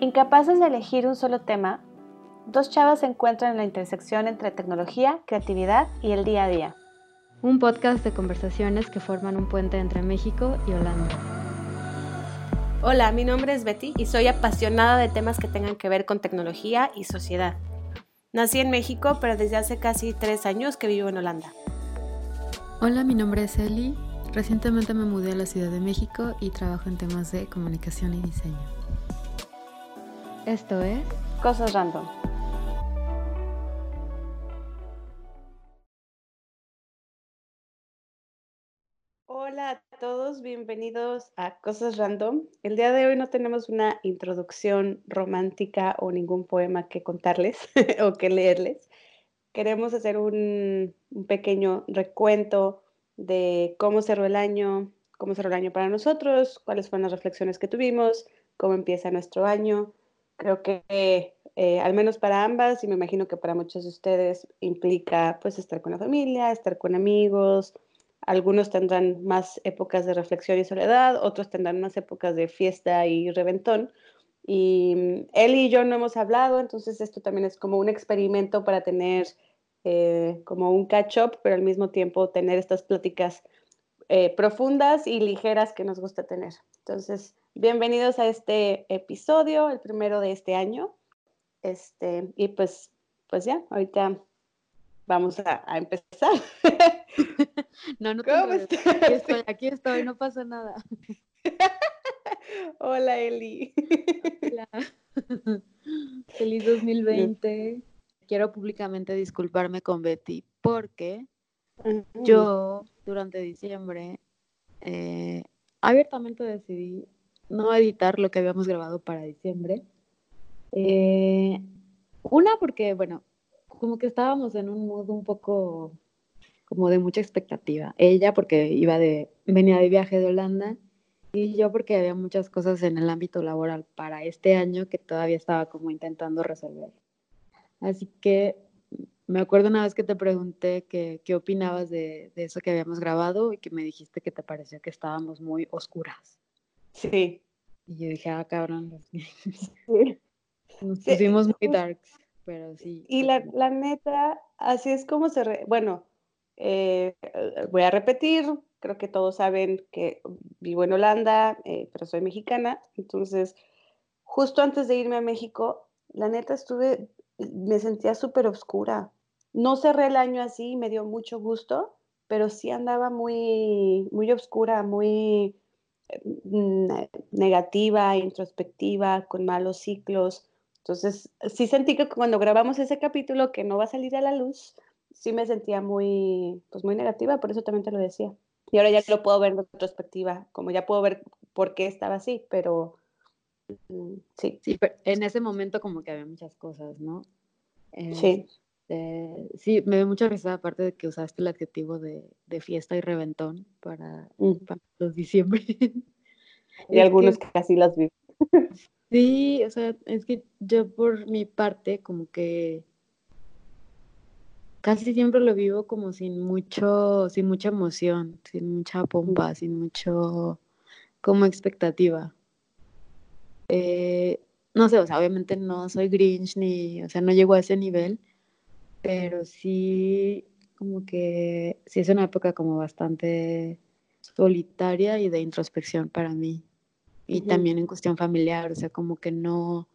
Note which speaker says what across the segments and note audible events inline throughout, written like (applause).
Speaker 1: Incapaces de elegir un solo tema, dos chavas se encuentran en la intersección entre tecnología, creatividad y el día a día.
Speaker 2: Un podcast de conversaciones que forman un puente entre México y Holanda.
Speaker 1: Hola, mi nombre es Betty y soy apasionada de temas que tengan que ver con tecnología y sociedad. Nací en México, pero desde hace casi tres años que vivo en Holanda.
Speaker 2: Hola, mi nombre es Eli. Recientemente me mudé a la Ciudad de México y trabajo en temas de comunicación y diseño. Esto es
Speaker 1: Cosas Random. Hola a todos, bienvenidos a Cosas Random. El día de hoy no tenemos una introducción romántica o ningún poema que contarles (laughs) o que leerles. Queremos hacer un, un pequeño recuento de cómo cerró el año, cómo cerró el año para nosotros, cuáles fueron las reflexiones que tuvimos, cómo empieza nuestro año. Creo que eh, al menos para ambas, y me imagino que para muchos de ustedes, implica pues estar con la familia, estar con amigos. Algunos tendrán más épocas de reflexión y soledad, otros tendrán más épocas de fiesta y reventón. Y mm, él y yo no hemos hablado, entonces esto también es como un experimento para tener eh, como un catch-up, pero al mismo tiempo tener estas pláticas eh, profundas y ligeras que nos gusta tener. Entonces, bienvenidos a este episodio, el primero de este año. Este, y pues, pues ya, ahorita vamos a, empezar. (laughs)
Speaker 2: no, no ¿Cómo estás? Aquí estoy, aquí estoy, no pasa nada. (laughs)
Speaker 1: Hola, Eli.
Speaker 2: Hola. (laughs) Feliz 2020 quiero públicamente disculparme con Betty porque yo durante diciembre eh, abiertamente decidí no editar lo que habíamos grabado para diciembre. Eh, una porque, bueno, como que estábamos en un modo un poco como de mucha expectativa. Ella porque iba de, venía de viaje de Holanda y yo porque había muchas cosas en el ámbito laboral para este año que todavía estaba como intentando resolver. Así que me acuerdo una vez que te pregunté qué opinabas de, eso que habíamos grabado y que me dijiste que te pareció que estábamos muy oscuras.
Speaker 1: Sí.
Speaker 2: Y yo dije, ah, cabrón. (laughs) Sí. Nos pusimos muy darks, pero sí.
Speaker 1: Y la, la neta, así es como se... bueno, eh, voy a repetir, creo que todos saben que vivo en Holanda, eh, pero soy mexicana, entonces justo antes de irme a México, la neta estuve me sentía súper oscura. No cerré el año así, me dio mucho gusto, pero sí andaba muy, muy oscura, muy mm, negativa, introspectiva, con malos ciclos. Entonces, sí sentí que cuando grabamos ese capítulo que no va a salir a la luz, sí me sentía muy, pues muy negativa, por eso también te lo decía. Y ahora ya lo puedo ver en retrospectiva, como ya puedo ver por qué estaba así, pero
Speaker 2: Mm, sí. Sí, pero en ese momento como que había muchas cosas, ¿no?
Speaker 1: sí.
Speaker 2: Este, sí, me dio mucha risa, aparte de que usaste el adjetivo de, fiesta y reventón para, mm. los diciembre. (laughs)
Speaker 1: Y algunos que, casi las vi. (laughs)
Speaker 2: Sí, o sea, es que yo por mi parte como que casi siempre lo vivo como sin mucho, sin mucha emoción, sin mucha pompa, sin mucho como expectativa. Eh, no sé, o sea, obviamente no soy Grinch ni, o sea, no llego a ese nivel, pero sí como que sí es una época como bastante solitaria y de introspección para mí. Y también en cuestión familiar, o sea, como que no,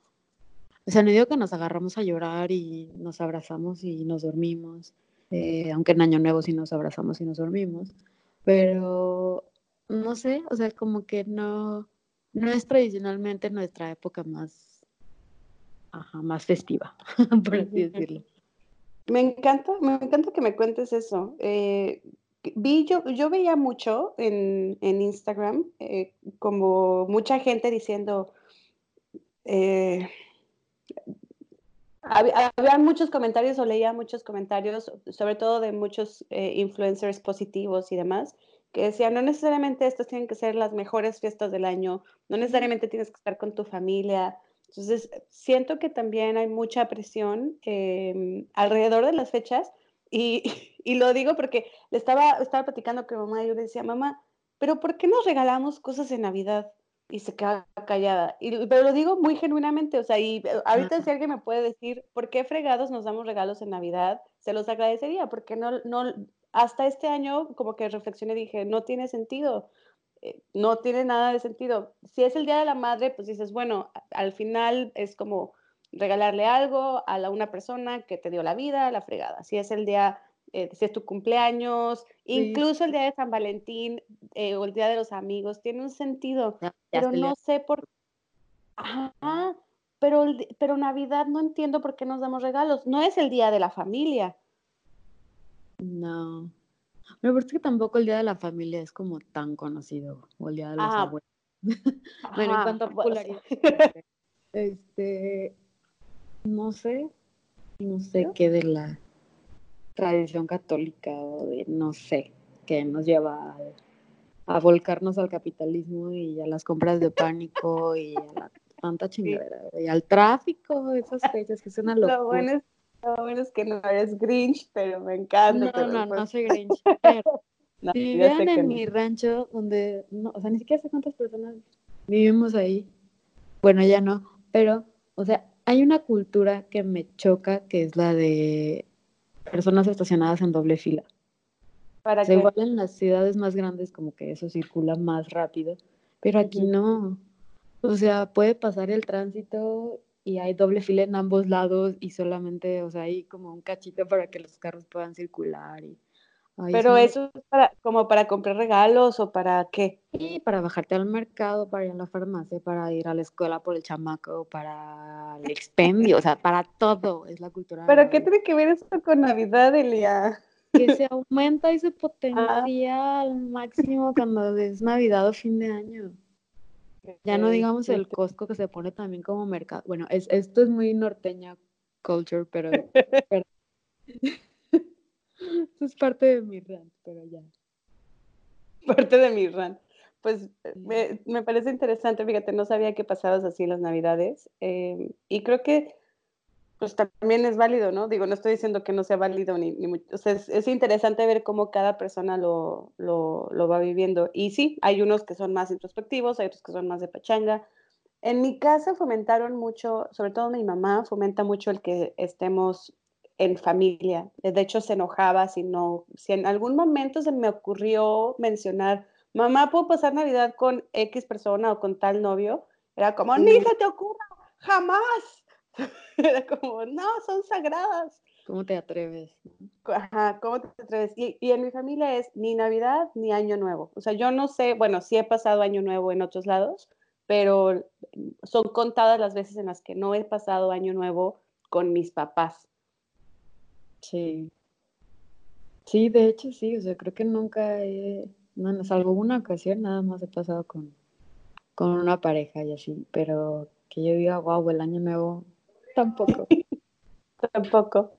Speaker 2: o sea, no digo que nos agarramos a llorar y nos abrazamos y nos dormimos, eh, aunque en Año Nuevo sí nos abrazamos y nos dormimos, pero no sé, o sea, como que no, no es tradicionalmente nuestra época más, más festiva, (laughs) por así decirlo.
Speaker 1: Me encanta, me encanta que me cuentes eso. Eh, vi, yo, yo veía mucho en, Instagram, eh, como mucha gente diciendo, eh, había, muchos comentarios o leía muchos comentarios, sobre todo de muchos influencers positivos y demás, que decía, no necesariamente estas tienen que ser las mejores fiestas del año, no necesariamente tienes que estar con tu familia. Entonces, siento que también hay mucha presión em, alrededor de las fechas y, (laughs) y, lo digo porque le estaba, estaba platicando con mamá y yo le decía, mamá, pero ¿por qué nos regalamos cosas en Navidad? y se queda callada. Y, pero lo digo muy genuinamente, o sea, y eh, ahorita si alguien me puede decir, ¿por qué fregados nos damos regalos en Navidad? Se los agradecería, porque no, no, hasta este año como que reflexioné y dije, no tiene sentido, eh, no tiene nada de sentido. Si es el Día de la Madre, pues dices, bueno, al final es como regalarle algo a la, una persona que te dio la vida, la fregada. Si es el día eh, si es tu cumpleaños, incluso el día de San Valentín eh, o el día de los amigos, tiene un sentido, pero no sé por Ajá, pero, pero Navidad no entiendo por qué nos damos regalos, no es el día de la familia.
Speaker 2: No, pero es que tampoco el día de la familia es como tan conocido, o el día de los abuelos. (laughs) bueno, en cuanto a popularidad, este, no sé, no sé qué de la tradición católica o de no sé, que nos lleva a, volcarnos al capitalismo y a las compras de pánico y a la tanta (laughs) chingadera y al tráfico, esas fechas que son una locura.
Speaker 1: Lo bueno, es, lo bueno es que no eres Grinch, pero me encanta.
Speaker 2: No, no, no pues soy (laughs) Grinch. Pero, si vivían en mi rancho, donde, no, o sea, ni siquiera sé cuántas personas vivimos ahí, bueno, ya no, pero, o sea, hay una cultura que me choca, que es la de personas estacionadas en doble fila. ¿Para igual en las ciudades más grandes como que eso circula más rápido, pero aquí no. O sea, puede pasar el tránsito y hay doble fila en ambos lados y solamente, o sea, hay como un cachito para que los carros puedan circular y
Speaker 1: pero eso es para, como para comprar regalos o para qué?
Speaker 2: Sí, para bajarte al mercado, para ir a la farmacia, para ir a la escuela por el chamaco, para el expendio, o sea, para todo es la cultura.
Speaker 1: ¿Pero qué tiene que ver esto con Navidad, Elia?
Speaker 2: Que se aumenta y se (laughs) potencia al máximo cuando es Navidad o fin de año. Ya no digamos el Costco que se pone también como mercado. Bueno, es, esto es muy norteña culture, pero (laughs) (laughs) Eso es parte de mi rant, pero ya.
Speaker 1: Parte de mi rant. Pues me, me, parece interesante, fíjate, no sabía que pasabas así las navidades. Em, y creo que pues también es válido, ¿no? Digo, no estoy diciendo que no sea válido ni, ni mucho. O sea, es, es, interesante ver cómo cada persona lo, lo, lo, va viviendo. Y sí, hay unos que son más introspectivos, hay otros que son más de pachanga. En mi casa fomentaron mucho, sobre todo mi mamá, fomenta mucho el que estemos en familia. De hecho, se enojaba si no, si en algún momento se me ocurrió mencionar, mamá, ¿puedo pasar Navidad con X persona o con tal novio? Era como, ni se te ocurra, jamás. (laughs) Era como, no, son sagradas.
Speaker 2: ¿Cómo te atreves?
Speaker 1: Ajá, ¿cómo te atreves? Y, y, en mi familia es ni Navidad ni Año Nuevo. O sea, yo no sé, bueno, sí he pasado Año Nuevo en otros lados, pero son contadas las veces en las que no he pasado Año Nuevo con mis papás.
Speaker 2: Sí. Sí, de hecho sí, o sea, creo que nunca he, no, salvo una ocasión, nada más he pasado con, con una pareja y así, pero que yo diga, wow, el año nuevo, tampoco. (laughs)
Speaker 1: tampoco.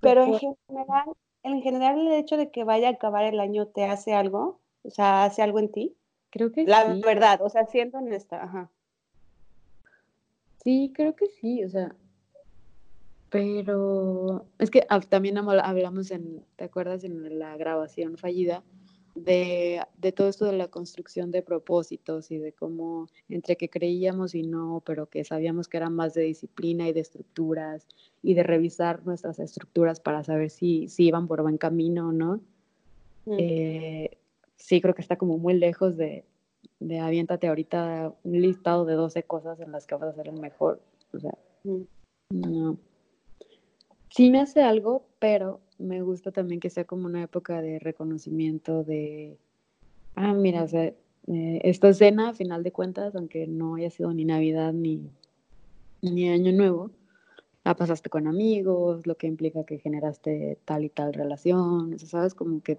Speaker 1: Pero en general, en general el hecho de que vaya a acabar el año te hace algo, o sea, hace algo en ti.
Speaker 2: Creo que
Speaker 1: La verdad, o sea, siendo honesta, ajá.
Speaker 2: Sí, creo que sí, o sea, pero es que también hablamos en, ¿te acuerdas? En la grabación fallida de, de, todo esto de la construcción de propósitos y de cómo entre que creíamos y no, pero que sabíamos que era más de disciplina y de estructuras y de revisar nuestras estructuras para saber si, si iban por buen camino o no. Mm. Eh, sí, creo que está como muy lejos de, de aviéntate ahorita un listado de 12 cosas en las que vas a ser el mejor. O sea, mm. no sí me hace algo, pero me gusta también que sea como una época de reconocimiento de, ah, mira, o sea, eh, esta cena, a final de cuentas, aunque no haya sido ni Navidad ni, ni Año Nuevo, la pasaste con amigos, lo que implica que generaste tal y tal relación, eso ¿sabes? Como que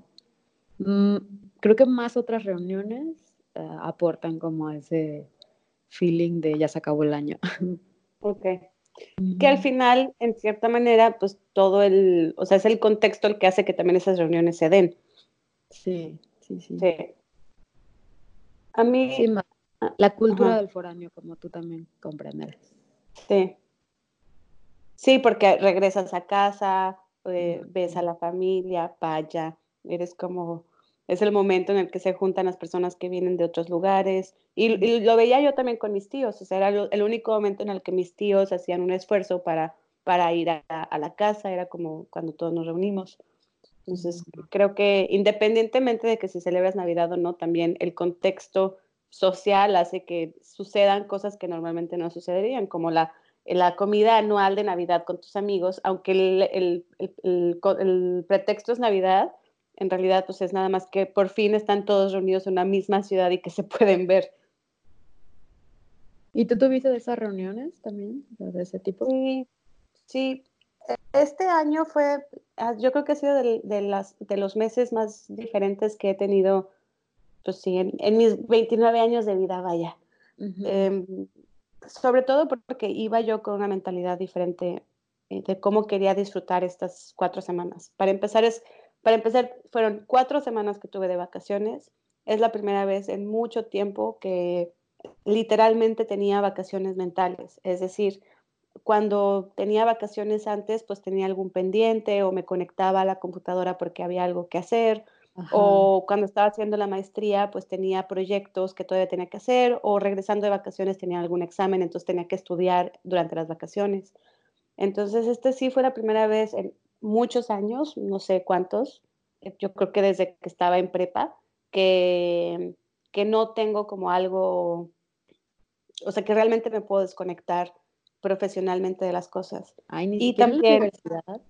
Speaker 2: mm, creo que más otras reuniones eh, aportan como ese feeling de ya se acabó el año. (laughs)
Speaker 1: Ok. Que al final, en cierta manera, pues todo el, o sea, es el contexto el que hace que también esas reuniones se den.
Speaker 2: Sí, sí, sí.
Speaker 1: A mí...
Speaker 2: Ah, la cultura del foráneo, como tú también comprendes.
Speaker 1: Sí. Sí, porque regresas a casa, eh, ves a la familia, vaya, eres como es el momento en el que se juntan las personas que vienen de otros lugares. Y, lo veía yo también con mis tíos, o sea, era el único momento en el que mis tíos hacían un esfuerzo para, para ir a, a la casa, era como cuando todos nos reunimos. Entonces, creo que independientemente de que si celebras Navidad o no, también el contexto social hace que sucedan cosas que normalmente no sucederían, como la, la comida anual de Navidad con tus amigos, aunque el, el, el, pretexto es Navidad, en realidad pues es nada más que por fin están todos reunidos en una misma ciudad y que se (laughs) pueden ver.
Speaker 2: ¿Y tú tuviste de esas reuniones también, de ese tipo?
Speaker 1: Sí, sí, este año fue, ah, yo creo que ha sido de, las, de los meses más diferentes que he tenido, pues sí, en, mis 29 años de vida, vaya. Em, sobre todo porque iba yo con una mentalidad diferente eh, de cómo quería disfrutar estas cuatro semanas. Para empezar, es, para empezar, fueron cuatro semanas que tuve de vacaciones. Es la primera vez en mucho tiempo que literalmente tenía vacaciones mentales. Es decir, cuando tenía vacaciones antes, pues tenía algún pendiente o me conectaba a la computadora porque había algo que hacer. O cuando estaba haciendo la maestría, pues tenía proyectos que todavía tenía que hacer. O regresando de vacaciones tenía algún examen, entonces tenía que estudiar durante las vacaciones. Entonces, este sí fue la primera vez en muchos años, no sé cuántos, eh, yo creo que desde que estaba en prepa, que, que no tengo como algo, o sea, que realmente me puedo desconectar profesionalmente de las cosas.
Speaker 2: y también, universidad.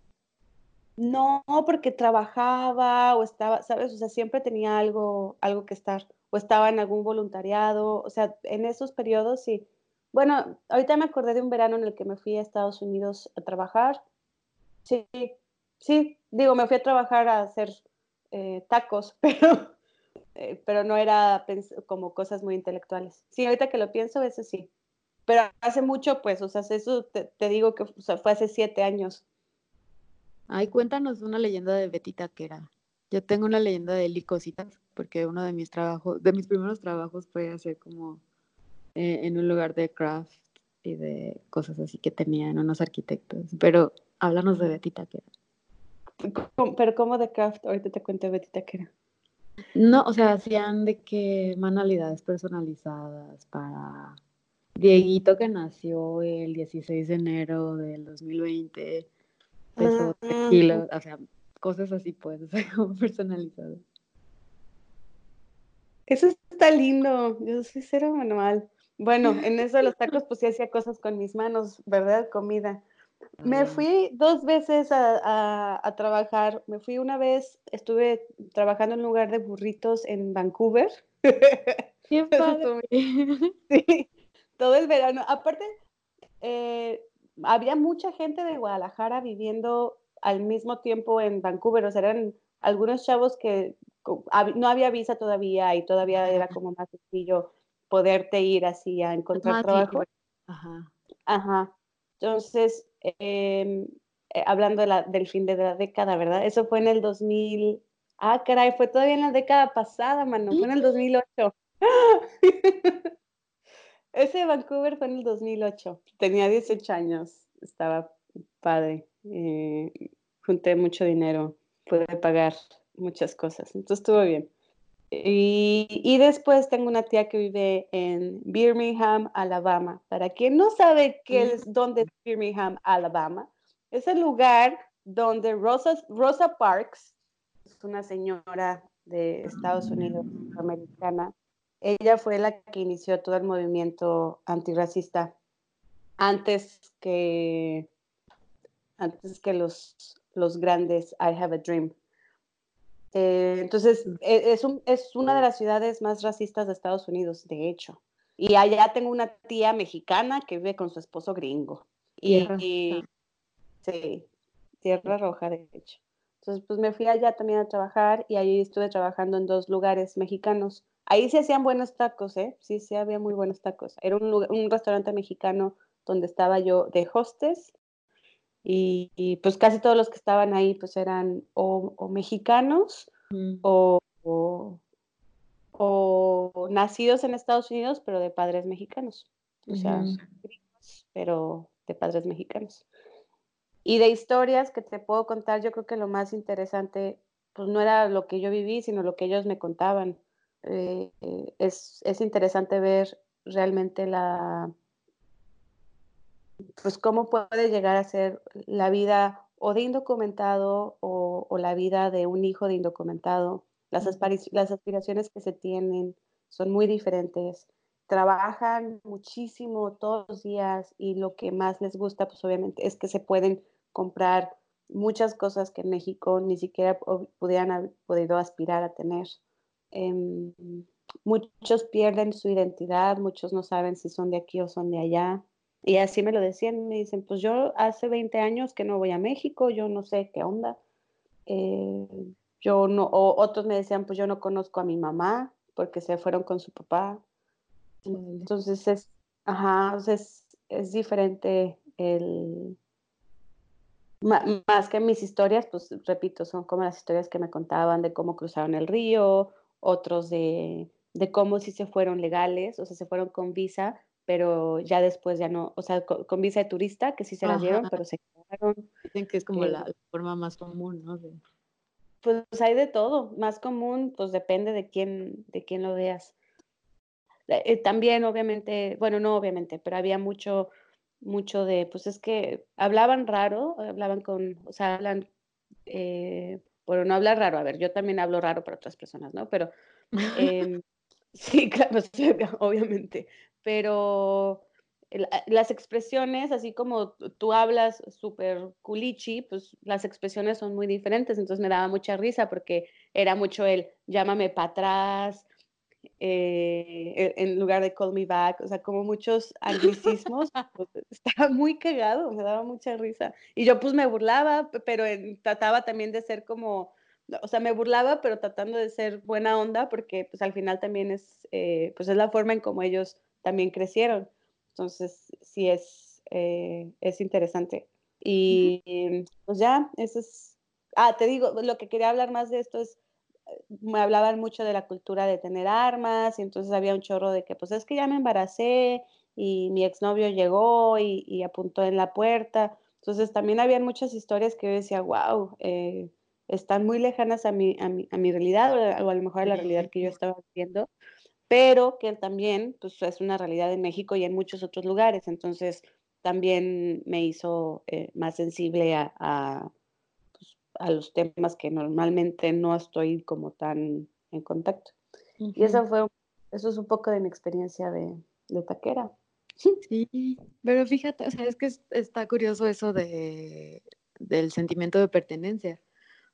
Speaker 1: No, porque trabajaba o estaba, ¿sabes? O sea, siempre tenía algo, algo que estar, o estaba en algún voluntariado, o sea, en esos periodos sí. Bueno, ahorita me acordé de un verano en el que me fui a Estados Unidos a trabajar. Sí, sí, digo, me fui a trabajar a hacer eh, tacos, (laughs) pero, eh, pero no era como cosas muy intelectuales. Sí, ahorita que lo pienso, eso sí. Pero hace mucho, pues, o sea, eso te, digo que fue hace siete años.
Speaker 2: Ay, cuéntanos una leyenda de Betty Taquera. Yo tengo una leyenda de Licositas, porque uno de mis trabajos, de mis primeros trabajos fue hacer como eh, en un lugar de craft y de cosas así que tenían unos arquitectos. Pero háblanos de Betty Taquera.
Speaker 1: Pero ¿cómo de craft? Ahorita te cuento de Betty Taquera.
Speaker 2: No, o sea, hacían de qué manualidades personalizadas para Dieguito que nació el 16 de enero del 2020, pesó ah, kilos, o sea, cosas así pues, (laughs) o sea, como personalizado.
Speaker 1: Eso está lindo, yo soy cero manual. Bueno, en eso de los tacos, pues sí hacía cosas con mis manos, ¿verdad? Comida. Me fui dos veces a, a, trabajar. Me fui una vez, estuve trabajando en un lugar de burritos en Vancouver. (laughs)
Speaker 2: Qué padre. (laughs)
Speaker 1: sí, todo el verano. Aparte, eh, había mucha gente de Guadalajara viviendo al mismo tiempo en Vancouver, o sea, eran algunos chavos que no había visa todavía y todavía era como más sencillo poderte ir así a encontrar trabajo. Ajá. Ajá. Entonces, eh, hablando de la, del fin de la década, ¿verdad? Eso fue en el 2000. Ah, caray, fue todavía en la década pasada, mano, fue en el 2008. (laughs) Ese Vancouver fue en el 2008. Tenía 18 años. Estaba padre. Eh, junté mucho dinero. Pude pagar muchas cosas. Entonces estuvo bien. Y, después tengo una tía que vive en Birmingham, Alabama. Para quien no sabe qué es, dónde es Birmingham, Alabama, es el lugar donde Rosa, Rosa Parks, es una señora de Estados Unidos, americana, ella fue la que inició todo el movimiento antirracista antes que, antes que los, los grandes I Have a Dream. Eh, entonces, e, es, un, es una de las ciudades más racistas de Estados Unidos, de hecho. Y allá tengo una tía mexicana que vive con su esposo gringo. Y, y sí, Tierra Roja, de hecho. Entonces, pues me fui allá también a trabajar y ahí estuve trabajando en dos lugares mexicanos. Ahí se hacían buenos tacos, ¿eh? Sí, sí, había muy buenos tacos. Era un, un restaurante mexicano donde estaba yo de hostes y, pues casi todos los que estaban ahí pues eran o, mexicanos mm. o, o, nacidos en Estados Unidos pero de padres mexicanos. O sea, pero de padres mexicanos. Y de historias que te puedo contar, yo creo que lo más interesante pues no era lo que yo viví, sino lo que ellos me contaban. Eh, es, es, interesante ver realmente la, pues cómo puede llegar a ser la vida o de indocumentado o, o la vida de un hijo de indocumentado. Las, las aspiraciones que se tienen son muy diferentes. Trabajan muchísimo todos los días y lo que más les gusta, pues obviamente, es que se pueden comprar muchas cosas que en México ni siquiera pudieran haber podido aspirar a tener. Em, muchos pierden su identidad, muchos no saben si son de aquí o son de allá. Y así me lo decían, me dicen, pues yo hace 20 años que no voy a México, yo no sé qué onda. Eh, yo no, o otros me decían, pues yo no conozco a mi mamá porque se fueron con su papá. Entonces es, ajá, es, es diferente el, más que mis historias, pues repito, son como las historias que me contaban de cómo cruzaron el río, otros de, de cómo sí se fueron legales, o sea, se fueron con visa, pero ya después ya no, o sea, con, visa de turista, que sí se las dieron, pero se quedaron.
Speaker 2: Dicen que es como la, eh forma más común, ¿no?
Speaker 1: Pues hay de todo, más común, pues depende de quién, de quién lo veas. Eh, también, obviamente, bueno, no obviamente, pero había mucho mucho de, pues es que hablaban raro, hablaban con, o sea, hablan, eh, bueno, no hablar raro, a ver, yo también hablo raro para otras personas, ¿no? Pero, (laughs) em, (laughs) sí, claro, (laughs) obviamente, pero las expresiones, así como tú hablas súper culichi, pues las expresiones son muy diferentes, entonces me daba mucha risa porque era mucho el llámame para atrás, eh, en lugar de call me back, o sea, como muchos (laughs) anglicismos, pues, estaba muy cagado, me daba mucha risa. Y yo pues me burlaba, pero trataba también de ser como, o sea, me burlaba, pero tratando de ser buena onda, porque pues al final también es, eh, pues es la forma en como ellos también crecieron. Entonces, sí es, eh, es interesante. Y pues ya, eso es, ah, te digo, lo que quería hablar más de esto es me hablaban mucho de la cultura de tener armas y entonces había un chorro de que pues es que ya me embaracé y mi exnovio llegó y, apuntó en la puerta. Entonces también habían muchas historias que yo decía, wow, eh, están muy lejanas a mi, a mi, a mi realidad o a, lo mejor a la realidad que yo estaba viviendo, pero que también pues, es una realidad en México y en muchos otros lugares. Entonces también me hizo eh, más sensible a a los temas que normalmente no estoy como tan en contacto. Y eso fue, eso es un poco de mi experiencia de, de taquera. (laughs)
Speaker 2: Sí, pero fíjate, o sea, es que está curioso eso de, del sentimiento de pertenencia,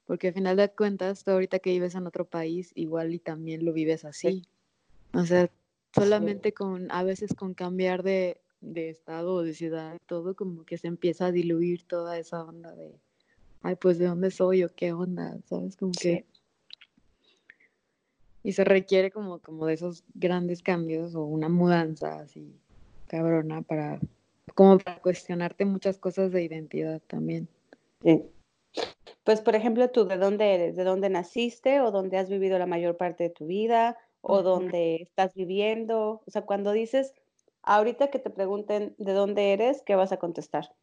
Speaker 2: porque al final de cuentas, tú ahorita que vives en otro país, igual y también lo vives así. O sea, solamente con, a veces con cambiar de, de estado o de ciudad, todo como que se empieza a diluir toda esa onda de, ay, pues de dónde soy o qué onda, ¿sabes? Como que... Y se requiere como, como de esos grandes cambios o una mudanza así cabrona para, como para cuestionarte muchas cosas de identidad también.
Speaker 1: Sí. Pues, por ejemplo, tú, ¿de dónde eres? ¿De dónde naciste o dónde has vivido la mayor parte de tu vida o dónde estás viviendo? O sea, cuando dices, ahorita que te pregunten de dónde eres, ¿qué vas a contestar?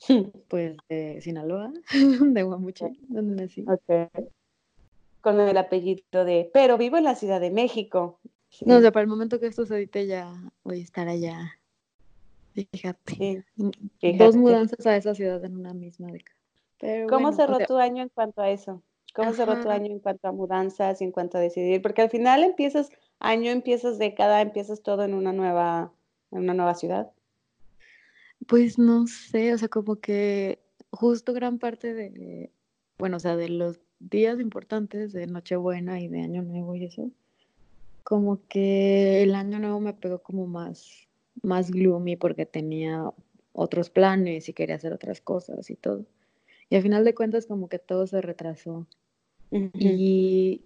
Speaker 1: (laughs)
Speaker 2: Pues de Sinaloa, (laughs) de Guamuche, donde nací.
Speaker 1: Con el apellido de, pero vivo en la Ciudad de México.
Speaker 2: No, o sea, para el momento que esto se edite ya voy a estar allá. Fíjate. Dos mudanzas a esa ciudad en una misma década.
Speaker 1: ¿Cómo cerró tu año en cuanto a eso? ¿Cómo cerró tu año en cuanto a mudanzas y en cuanto a decidir? Porque al final empiezas, año empiezas década, empiezas todo en una nueva, en una nueva ciudad.
Speaker 2: Pues no sé, o sea, como que justo gran parte de, bueno, o sea, de los días importantes de Nochebuena y de Año Nuevo y eso, como que el Año Nuevo me pegó como más, más gloomy porque tenía otros planes y quería hacer otras cosas y todo. Y al final de cuentas como que todo se retrasó. Y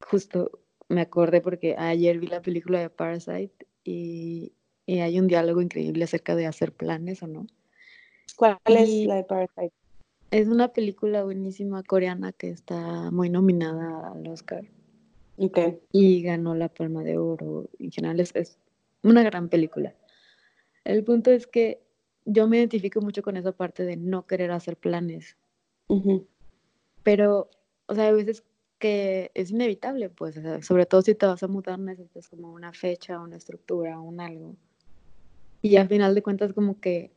Speaker 2: justo me acordé porque ayer vi la película de Parasite y y hay un diálogo increíble acerca de hacer planes o no.
Speaker 1: ¿Cuál es la de Parasite?
Speaker 2: Es una película buenísima coreana que está muy nominada al Oscar.
Speaker 1: Okay.
Speaker 2: Y ganó la Palma de Oro. En general es, es una gran película. El punto es que yo me identifico mucho con esa parte de no querer hacer planes. Pero, o sea, hay veces que es inevitable, pues, sobre todo si te vas a mudar necesitas como una fecha, una estructura, un algo. Y al final de cuentas como que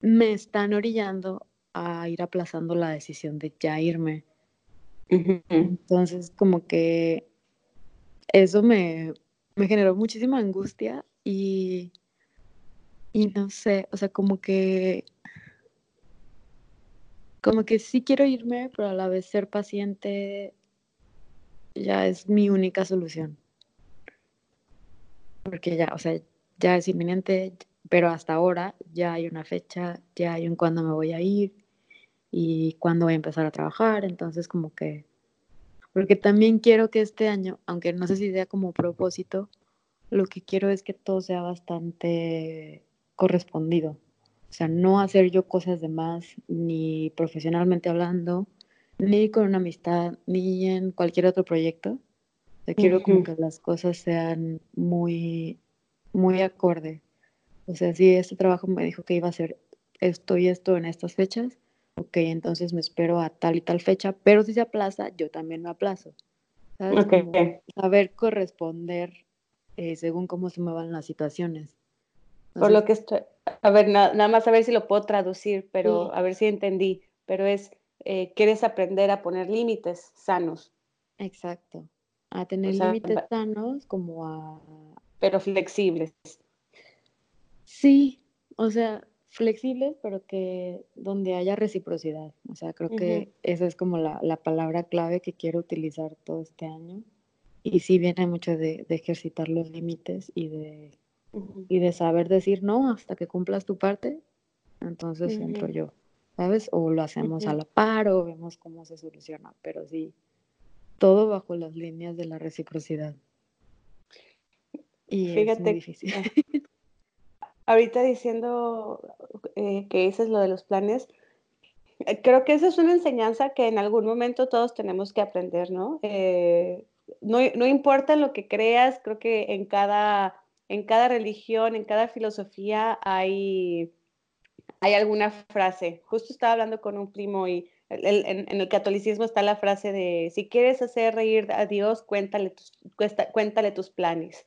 Speaker 2: me están orillando a ir aplazando la decisión de ya irme. Entonces, como que eso me, me generó muchísima angustia y, y no sé, o sea, como que como que sí quiero irme, pero a la vez ser paciente ya es mi única solución. Porque ya, o sea, ya es inminente, pero hasta ahora ya hay una fecha, ya hay un cuándo me voy a ir y cuándo voy a empezar a trabajar, entonces como que, porque también quiero que este año, aunque no sé si sea como propósito, lo que quiero es que todo sea bastante correspondido. O sea, no hacer yo cosas de más, ni profesionalmente hablando, ni con una amistad, ni en cualquier otro proyecto. O quiero como que las cosas sean muy, muy acorde. O sea, si este trabajo me dijo que iba a hacer esto y esto en estas fechas, ok, entonces me espero a tal y tal fecha, pero si se aplaza, yo también me aplazo. ¿Sabes? saber corresponder eh, según cómo se me van las situaciones.
Speaker 1: Por lo que estoy, a ver, nada más a ver si lo puedo traducir, pero a ver si entendí, pero es, eh, quieres aprender a poner límites sanos.
Speaker 2: Exacto, a tener límites sanos como a...
Speaker 1: Pero flexibles.
Speaker 2: Sí, o sea, flexibles, pero que donde haya reciprocidad. O sea, creo que esa es como la, palabra clave que quiero utilizar todo este año. Y sí viene mucho de, ejercitar los límites y de, y de saber decir no hasta que cumplas tu parte. Entonces entro yo, ¿sabes? O lo hacemos a la par o vemos cómo se soluciona, pero sí, todo bajo las líneas de la reciprocidad. Y Fíjate, es muy difícil. Ah, (laughs)
Speaker 1: ahorita diciendo eh, que dices lo de los planes, eh, creo que esa es una enseñanza que en algún momento todos tenemos que aprender, ¿no? Eh, no, no, importa lo que creas, creo que en cada, en cada religión, en cada filosofía hay, hay alguna frase. Justo estaba hablando con un primo y en, el catolicismo está la frase de, si quieres hacer reír a Dios, cuéntale tus, cuéntale tus planes.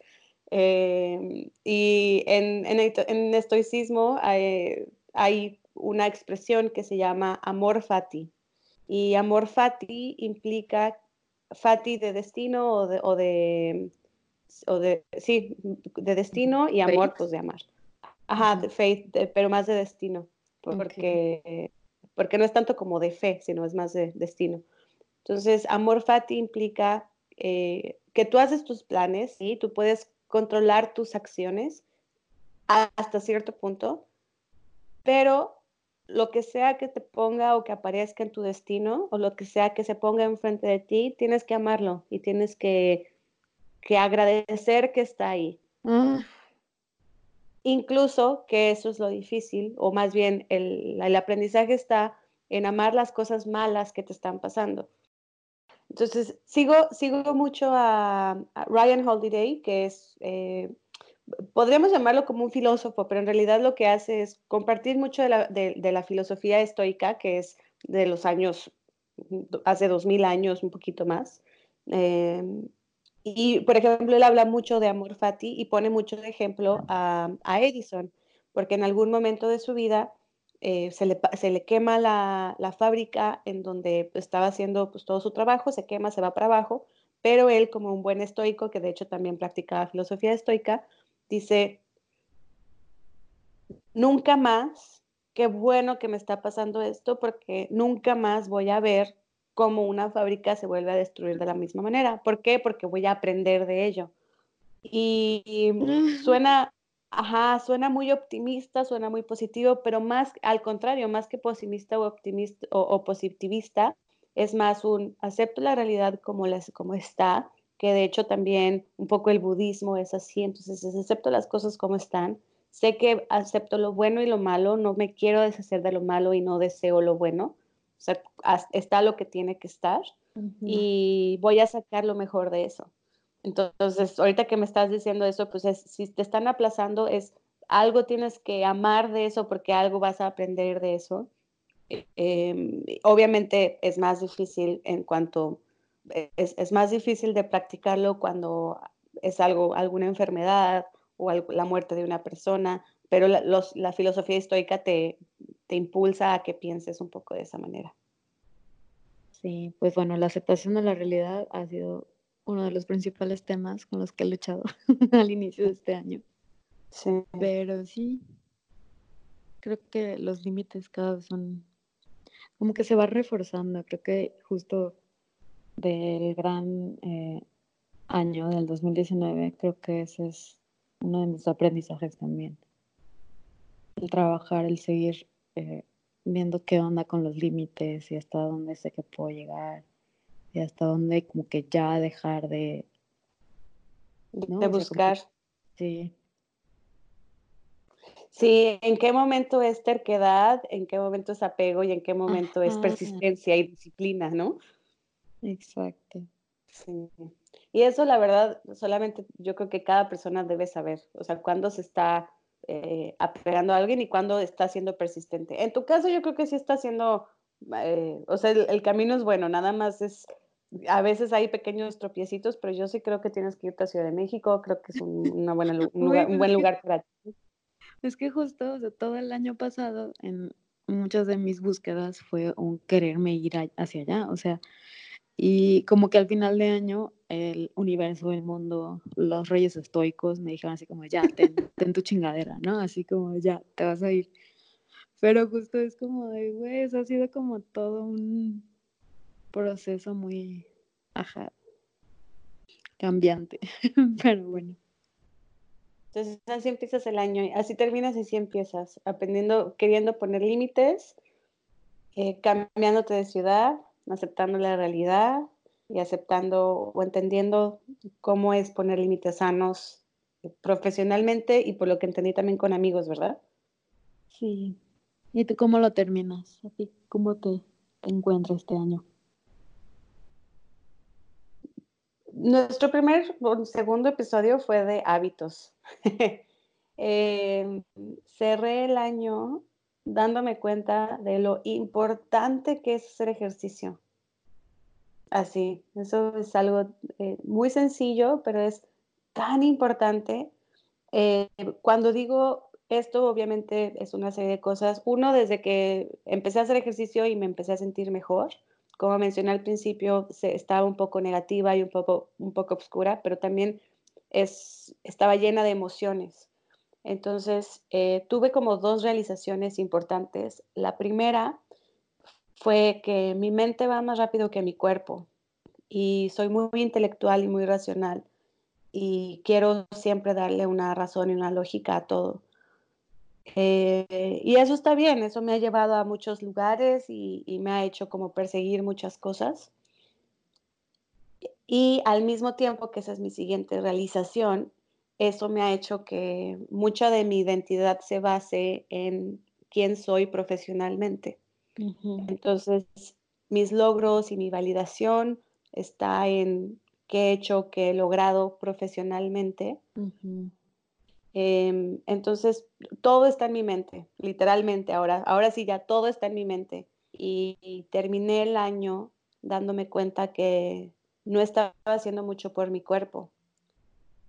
Speaker 1: Em, y en, en, estoicismo hay, hay, una expresión que se llama amor fati. Y amor fati implica fati de destino o de, o de, o de sí, de destino y amor pues de amar. Ajá, de faith, pero más de destino, porque, porque no es tanto como de fe, sino es más de destino. Entonces, amor fati implica eh, que tú haces tus planes y tú puedes controlar tus acciones hasta cierto punto, pero lo que sea que te ponga o que aparezca en tu destino o lo que sea que se ponga enfrente de ti, tienes que amarlo y tienes que, agradecer que está ahí. Mm. Incluso que eso es lo difícil, o más bien el, aprendizaje está en amar las cosas malas que te están pasando. Entonces, sigo, sigo mucho a, Ryan Holiday, que es, eh, podríamos llamarlo como un filósofo, pero en realidad lo que hace es compartir mucho de la, de, la filosofía estoica, que es de los años, hace dos mil años, un poquito más. Eh, y, por ejemplo, él habla mucho de amor fati y pone mucho de ejemplo a, Edison, porque en algún momento de su vida eh, se, le, se, le, quema la, la, fábrica en donde estaba haciendo pues, todo su trabajo, se quema, se va para abajo, pero él como un buen estoico, que de hecho también practicaba filosofía estoica, dice, nunca más, qué bueno que me está pasando esto, porque nunca más voy a ver cómo una fábrica se vuelve a destruir de la misma manera. ¿Por qué? Porque voy a aprender de ello. y suena Ajá, suena muy optimista, suena muy positivo, pero más al contrario, más que pesimista o optimista o, positivista, es más un acepto la realidad como, las, como está, que de hecho también un poco el budismo es así, entonces acepto las cosas como están, sé que acepto lo bueno y lo malo, no me quiero deshacer de lo malo y no deseo lo bueno, o sea, está lo que tiene que estar y voy a sacar lo mejor de eso. Entonces, ahorita que me estás diciendo eso, pues si te están aplazando, es algo tienes que amar de eso porque algo vas a aprender de eso. em, obviamente es más difícil en cuanto, es, es, más difícil de practicarlo cuando es algo, alguna enfermedad o la muerte de una persona, pero la, los, la filosofía estoica te, te impulsa a que pienses un poco de esa manera.
Speaker 2: Sí, pues bueno, la aceptación de la realidad ha sido uno de los principales temas con los que he luchado (laughs) al inicio de este año. Sí. Pero sí, creo que los límites cada vez son como que se va reforzando. Creo que justo del gran eh, año del 2019, creo que ese es uno de mis aprendizajes también. El trabajar, el seguir eh, viendo qué onda con los límites y hasta dónde sé que puedo llegar y hasta dónde como que ya dejar de...
Speaker 1: De buscar.
Speaker 2: sí.
Speaker 1: Sí, en qué momento es terquedad, en qué momento es apego y en qué momento es persistencia y disciplina, ¿no?
Speaker 2: Exacto.
Speaker 1: Sí. Y eso, la verdad, solamente yo creo que cada persona debe saber, o sea, cuándo se está eh, apegando a alguien y cuándo está siendo persistente. En tu caso, yo creo que sí está siendo, eh, o sea, el, camino es bueno, nada más es, a veces hay pequeños tropiecitos, pero yo sí creo que tienes que irte a Ciudad de México, creo que es un, (laughs) una buena, un, lugar, un buen lugar para ti.
Speaker 2: Es que justo, o sea, todo el año pasado, en muchas de mis búsquedas fue un quererme ir hacia allá, o sea, y como que al final de año, el universo, el mundo, los reyes estoicos me dijeron así como, ya, ten, (laughs) tu chingadera, ¿no? Así como, ya, te vas a ir. Pero justo es como de, güey, eso ha sido como todo un proceso muy, ajá, cambiante. (laughs) Pero bueno.
Speaker 1: Entonces así empiezas el año, así terminas y así empiezas, aprendiendo, queriendo poner límites, eh, cambiándote de ciudad, aceptando la realidad y aceptando o entendiendo cómo es poner límites sanos profesionalmente y por lo que entendí también con amigos, ¿verdad?
Speaker 2: Sí. ¿Y tú cómo lo terminas? cómo te, encuentras este año?
Speaker 1: Nuestro primer o segundo episodio fue de hábitos. (laughs) eh, cerré el año dándome cuenta de lo importante que es hacer ejercicio. Así, eso es algo eh, muy sencillo, pero es tan importante. Eh, cuando digo esto, obviamente es una serie de cosas. Uno, desde que empecé a hacer ejercicio y me empecé a sentir mejor. Como mencioné al principio, se, estaba un poco negativa y un poco, un poco oscura, pero también es, estaba llena de emociones. Entonces, eh, tuve como dos realizaciones importantes. La primera fue que mi mente va más rápido que mi cuerpo y soy muy, intelectual y muy racional y quiero siempre darle una razón y una lógica a todo. Eh, y eso está bien, eso me ha llevado a muchos lugares y, y, me ha hecho como perseguir muchas cosas. Y al mismo tiempo que esa es mi siguiente realización, eso me ha hecho que mucha de mi identidad se base en quién soy profesionalmente. Entonces, mis logros y mi validación está en qué he hecho, qué he logrado profesionalmente. Em, entonces, todo está en mi mente, literalmente. Ahora, ahora sí, ya todo está en mi mente. y terminé el año dándome cuenta que no estaba haciendo mucho por mi cuerpo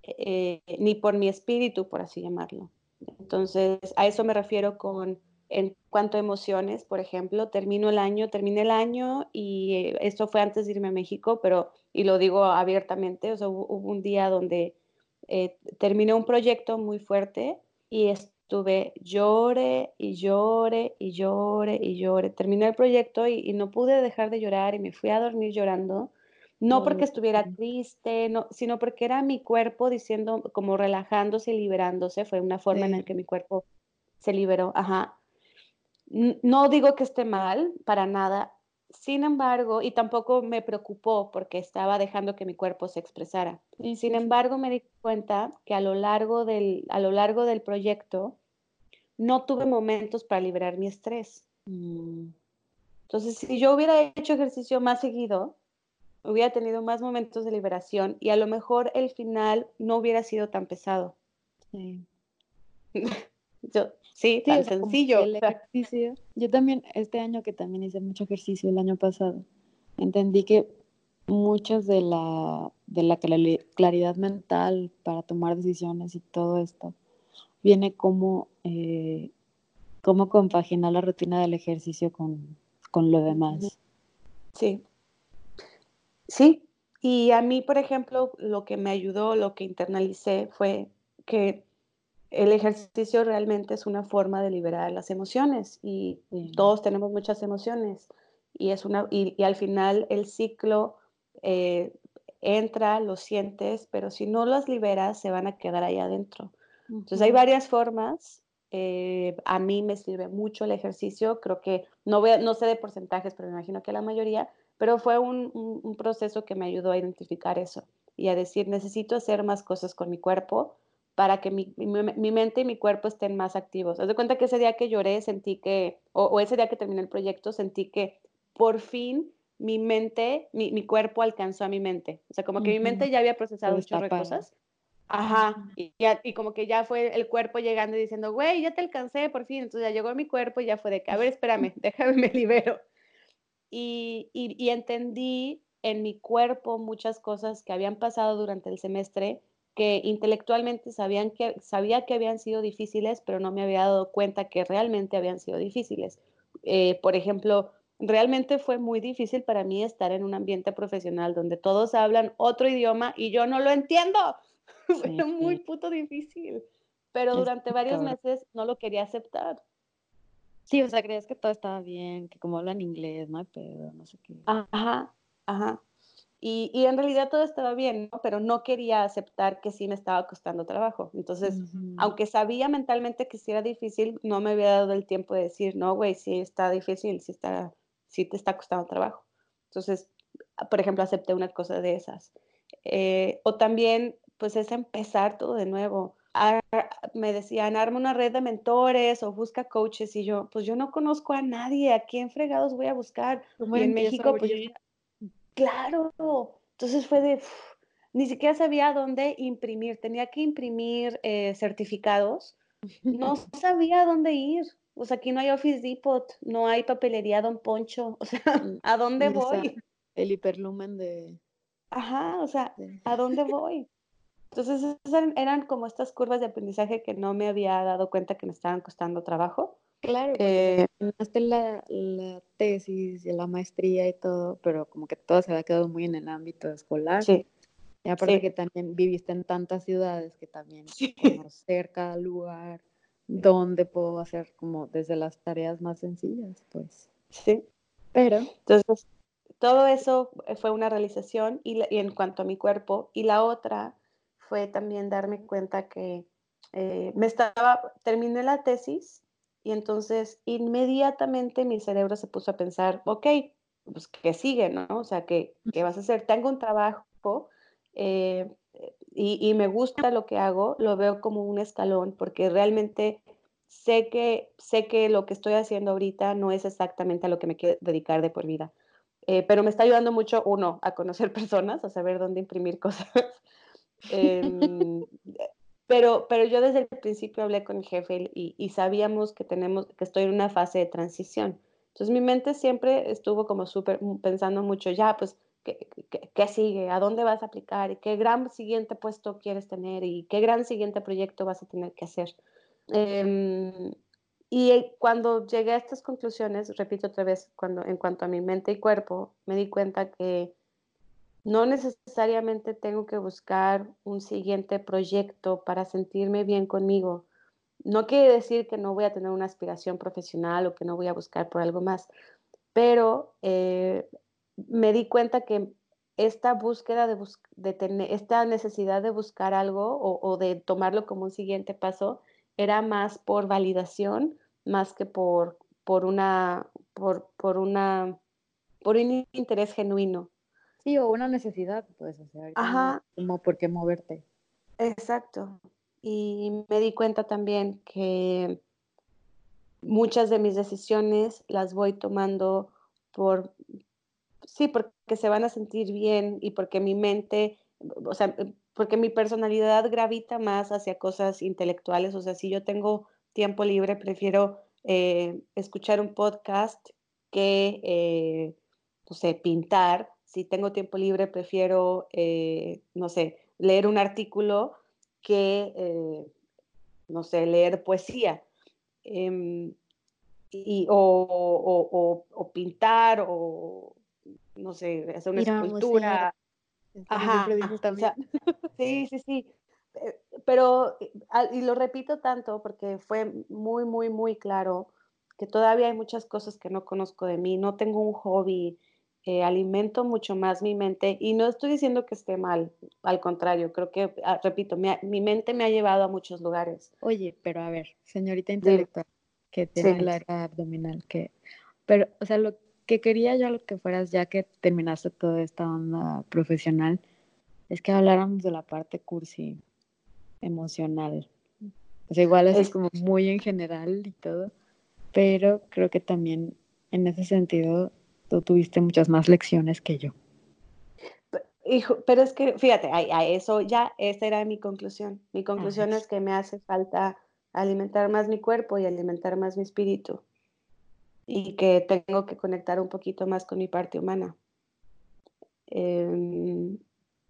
Speaker 1: eh, ni por mi espíritu, por así llamarlo. Entonces, a eso me refiero con, en cuanto a emociones, por ejemplo, termino el año, terminé el año y eh, esto fue antes de irme a México, pero, y lo digo abiertamente, hubo, un día donde eh, terminé un proyecto muy fuerte y estuve llore y llore y llore y llore. Terminé el proyecto y no pude dejar de llorar y me fui a dormir llorando no porque estuviera triste, no, sino porque era mi cuerpo diciendo, como relajándose y liberándose, fue una forma en la que mi cuerpo se liberó, ajá. No digo que esté mal, para nada. Sin embargo, y tampoco me preocupó porque estaba dejando que mi cuerpo se expresara. Sin embargo, me di cuenta que a lo largo del, a lo largo del proyecto no tuve momentos para liberar mi estrés. Mm. Entonces, si yo hubiera hecho ejercicio más seguido, hubiera tenido más momentos de liberación y a lo mejor el final no hubiera sido tan pesado. Sí. (laughs) Yo, sí, tan sencillo.
Speaker 2: El ejercicio. Yo también, este año que también hice mucho ejercicio el año pasado, entendí que muchas de la, de la claridad mental para tomar decisiones y todo esto viene como, eh, cómo compaginar la rutina del ejercicio con, con lo demás.
Speaker 1: Sí. Sí, y a mí, por ejemplo, lo que me ayudó, lo que internalicé fue que el ejercicio realmente es una forma de liberar las emociones y todos tenemos muchas emociones y, es una, y, al final el ciclo eh, entra, lo sientes, pero si no las liberas se van a quedar ahí adentro. Entonces hay varias formas. Eh, a mí me sirve mucho el ejercicio, creo que no, voy no sé de porcentajes, pero me imagino que la mayoría, pero fue un, un, proceso que me ayudó a identificar eso y a decir, necesito hacer más cosas con mi cuerpo para que mi, mi, mente y mi cuerpo estén más activos. Haz de cuenta que ese día que lloré sentí que, o, ese día que terminé el proyecto, sentí que por fin mi mente, mi, mi cuerpo alcanzó a mi mente. O sea, como que mi mente ya había procesado muchas cosas. Ajá, y, y, como que ya fue el cuerpo llegando y diciendo, güey, ya te alcancé por fin. Entonces ya llegó mi cuerpo y ya fue de que, a ver, espérame, (laughs) déjame, me libero y, entendí en mi cuerpo muchas cosas que habían pasado durante el semestre que intelectualmente sabían que, sabía que habían sido difíciles, pero no me había dado cuenta que realmente habían sido difíciles. Eh, por ejemplo, realmente fue muy difícil para mí estar en un ambiente profesional donde todos hablan otro idioma y yo no lo entiendo. (laughs) fue muy puto difícil, pero durante varios meses no lo quería aceptar.
Speaker 2: Sí, o sea, creías que todo estaba bien, que como hablan inglés, no hay pedo, no sé qué.
Speaker 1: Ajá, ajá. Y, y, en realidad todo estaba bien, ¿no? pero no quería aceptar que sí me estaba costando trabajo. Entonces, aunque sabía mentalmente que sí era difícil, no me había dado el tiempo de decir, no, güey, sí está difícil, sí, está, sí te está costando trabajo. Entonces, por ejemplo, acepté una cosa de esas. Eh, o también, pues es empezar todo de nuevo me decían, arma una red de mentores o busca coaches y yo, pues yo no conozco a nadie, ¿a quién fregados voy a buscar? Y en México, pues claro, entonces fue de, ni siquiera sabía dónde imprimir, tenía que imprimir eh, certificados, no (laughs) sabía dónde ir. O sea, aquí no hay Office Depot, no hay papelería Don Poncho. O sea, mm, (laughs) ¿a dónde voy?
Speaker 2: El hiperlumen de...
Speaker 1: Ajá, o sea, ¿a dónde (laughs) voy? Entonces eran, como estas curvas de aprendizaje que no me había dado cuenta que me estaban costando trabajo.
Speaker 2: Claro, eh, la, la tesis y la maestría y todo, pero como que todo se había quedado muy en el ámbito escolar. Sí. Y aparte que también viviste en tantas ciudades que también (laughs) conocer cada lugar, donde puedo hacer como desde las tareas más sencillas, pues.
Speaker 1: Sí. Pero. Entonces, todo eso fue una realización y en cuanto a mi cuerpo. Y la otra fue también darme cuenta que eh, me estaba, terminé la tesis y entonces inmediatamente mi cerebro se puso a pensar, ok, pues ¿qué sigue, no? O sea, ¿qué, qué vas a hacer? Tengo un trabajo eh, y, y, me gusta lo que hago, lo veo como un escalón porque realmente sé que, sé que lo que estoy haciendo ahorita no es exactamente a lo que me quiero dedicar de por vida. Eh, pero me está ayudando mucho, uno, a conocer (laughs) personas, a saber dónde imprimir cosas, Em, pero, pero yo desde el principio hablé con el jefe y, sabíamos que tenemos, que estoy en una fase de transición. Entonces mi mente siempre estuvo como súper pensando mucho, ya, pues, ¿qué, ¿qué, sigue? ¿A dónde vas a aplicar? ¿Y qué gran siguiente puesto quieres tener? ¿Y qué gran siguiente proyecto vas a tener que hacer? Em, y cuando llegué a estas conclusiones, repito otra vez, cuando en cuanto a mi mente y cuerpo, me di cuenta que no necesariamente tengo que buscar un siguiente proyecto para sentirme bien conmigo. No quiere decir que no voy a tener una aspiración profesional o que no voy a buscar por algo más, pero eh, me di cuenta que esta búsqueda de, tener, esta necesidad de buscar algo o, de tomarlo como un siguiente paso era más por validación, más que por, por una, por, por una, por un interés genuino.
Speaker 2: Sí, o una necesidad, pues, o sea, Ajá. como por qué moverte.
Speaker 1: Exacto. Y me di cuenta también que muchas de mis decisiones las voy tomando por, sí, porque se van a sentir bien y porque mi mente, o sea, porque mi personalidad gravita más hacia cosas intelectuales, o sea, si yo tengo tiempo libre prefiero eh, escuchar un podcast que, eh, no sé, pintar. Si tengo tiempo libre prefiero, eh, no sé, leer un artículo que, no sé, leer poesía. Em, y, o, pintar o, no sé, hacer una escultura. Ajá, sí, sí, sí. Pero, y lo repito tanto porque fue muy, muy, muy claro que todavía hay muchas cosas que no conozco de mí, no tengo un hobby, eh, alimento mucho más mi mente y no estoy diciendo que esté mal, al contrario, creo que, ah, repito, mi, mente me ha llevado a muchos lugares.
Speaker 2: Oye, pero a ver, señorita intelectual, que tiene la era abdominal, que, pero, o sea, lo que quería yo lo que fueras, ya que terminaste toda esta onda profesional, es que habláramos de la parte cursi, emocional. O sea, igual es, como muy en general y todo, pero creo que también en ese sentido tú tuviste muchas más lecciones que yo.
Speaker 1: Hijo, pero es que, fíjate, a, eso ya, esa era mi conclusión. Mi conclusión es que me hace falta alimentar más mi cuerpo y alimentar más mi espíritu y que tengo que conectar un poquito más con mi parte humana. Em,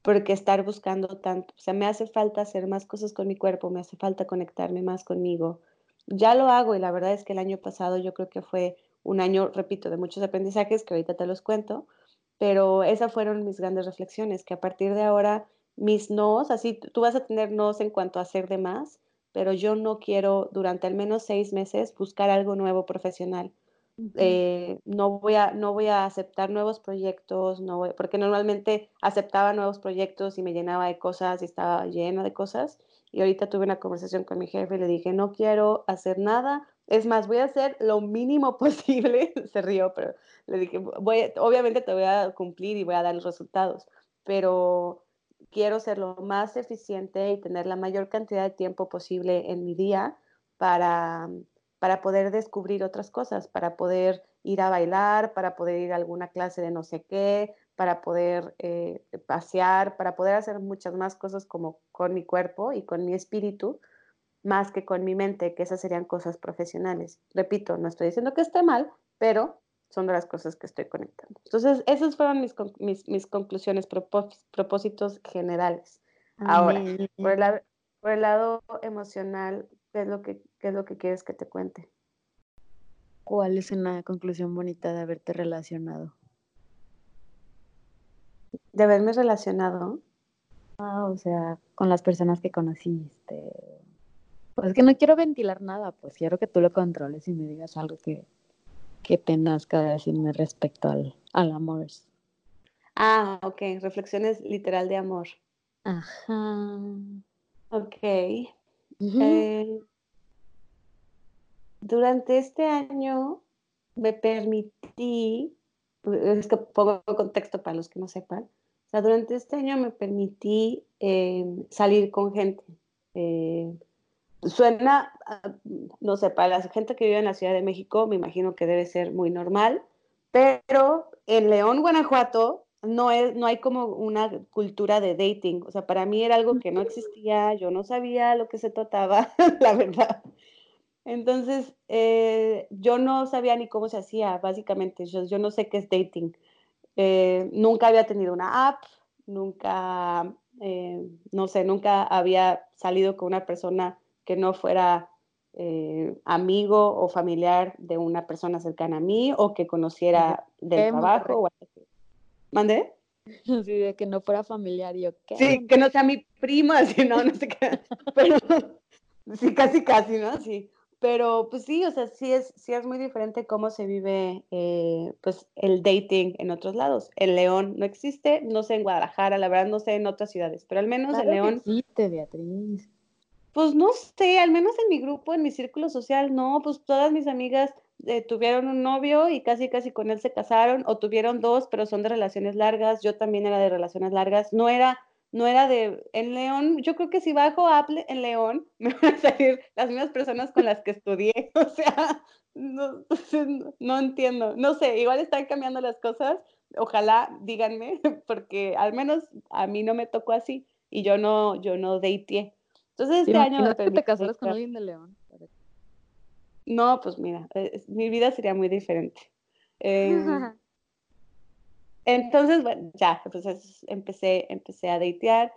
Speaker 1: porque estar buscando tanto, o sea, me hace falta hacer más cosas con mi cuerpo, me hace falta conectarme más conmigo. Ya lo hago y la verdad es que el año pasado yo creo que fue un año, repito, de muchos aprendizajes que ahorita te los cuento, pero esas fueron mis grandes reflexiones, que a partir de ahora mis nos, así tú vas a tener nos en cuanto a hacer de más, pero yo no quiero durante al menos seis meses buscar algo nuevo profesional eh, no, voy a, no voy a aceptar nuevos proyectos, no voy, porque normalmente aceptaba nuevos proyectos y me llenaba de cosas y estaba lleno de cosas. Y ahorita tuve una conversación con mi jefe y le dije, no quiero hacer nada. Es más, voy a hacer lo mínimo (laughs) posible. Se rió, pero le dije, obviamente te voy a cumplir y voy a dar los resultados, pero quiero ser lo más eficiente y tener la mayor cantidad de tiempo posible en mi día para, para poder descubrir otras cosas, para poder ir a bailar, para poder ir a alguna clase de no sé qué, para poder eh, pasear, para poder hacer muchas más cosas como con mi cuerpo y con mi espíritu, más que con mi mente, que esas serían cosas profesionales. Repito, no estoy diciendo que esté mal, pero son de las cosas que estoy conectando. Entonces, esas fueron mis, mis, conclusiones, propósitos generales. Ahora, por el, por el lado emocional, ¿Qué es lo que, es lo que quieres que te cuente?
Speaker 2: ¿Cuál es una conclusión bonita de haberte relacionado?
Speaker 1: De haberme relacionado.
Speaker 2: Ah, o sea, con las personas que conociste. Pues es que no quiero ventilar nada, pues quiero que tú lo controles y me digas algo que, que tengas que decirme respecto al, al amor.
Speaker 1: Ah, ok, reflexiones literal de amor.
Speaker 2: Ajá.
Speaker 1: Ok. Eh, durante este año me permití, es que pongo contexto para los que no sepan, o sea, durante este año me permití eh, salir con gente. Eh, suena, no sé, para la gente que vive en la Ciudad de México, me imagino que debe ser muy normal, pero en León, Guanajuato, no, es, no hay como una cultura de dating. O sea, para mí era algo que no existía, yo no sabía lo que se trataba, (laughs) la verdad. Entonces, eh, yo no sabía ni cómo se hacía, básicamente. Yo, yo no sé qué es dating. Eh, nunca había tenido una app, nunca, eh, no sé, nunca había salido con una persona que no fuera amigo o familiar de una persona cercana a mí o que conociera del trabajo. O ¿Mandé? (laughs)
Speaker 2: Sí, de que no fuera familiar, yo qué.
Speaker 1: Sí, que no sea mi prima, (laughs) así, no, no sé qué. Pero (laughs) sí, casi, casi, ¿no? Sí. Pero pues sí, o sea, sí es, sí es muy diferente cómo se vive eh, pues el dating en otros lados. El León no existe, no sé en Guadalajara, la verdad no sé en otras ciudades, pero al menos el León.
Speaker 2: existe, Beatriz.
Speaker 1: Pues no sé, al menos en mi grupo, en mi círculo social, no, pues todas mis amigas eh, tuvieron un novio y casi casi con él se casaron o tuvieron dos, pero son de relaciones largas. Yo también era de relaciones largas. No era, no era de, en León, yo creo que si bajo Apple en León, (laughs) me van a salir las mismas personas con las que estudié. (laughs) O sea, no, (laughs) no entiendo. No sé, igual están cambiando las cosas. Ojalá díganme, porque al menos a mí no me tocó así y yo no, yo no dateé. Entonces este año...
Speaker 2: te casaras con alguien de León.
Speaker 1: no, pues mira, eh, mi vida sería muy diferente. Em, (laughs) entonces, bueno, ya, pues empecé, empecé a datear.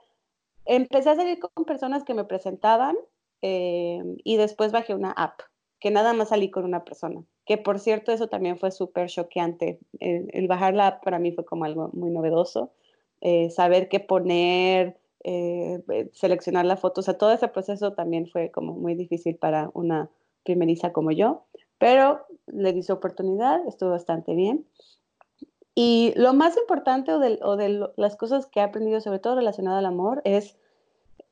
Speaker 1: Empecé a salir con personas que me presentaban em, y después bajé una app, que nada más salí con una persona. Que por cierto, eso también fue súper choqueante. El, bajar la app para mí fue como algo muy novedoso. Eh, saber qué poner, eh, seleccionar la foto, o sea, todo ese proceso también fue como muy difícil para una primeriza como yo, pero le di su oportunidad, estuvo bastante bien. Y lo más importante o de, las cosas que he aprendido, sobre todo relacionado al amor, es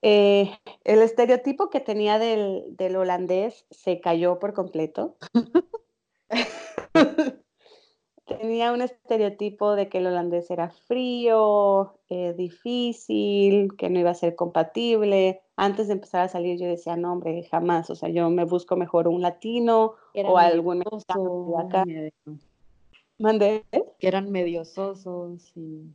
Speaker 1: eh, el estereotipo que tenía del, del, holandés se cayó por completo. (laughs) (laughs) tenía un estereotipo de que el holandés era frío, eh, difícil, que no iba a ser compatible. Antes de empezar a salir yo decía, no, hombre, jamás. O sea, yo me busco mejor un latino o algún mexicano de acá. ¿Mandé?
Speaker 2: Que eran medio sosos y...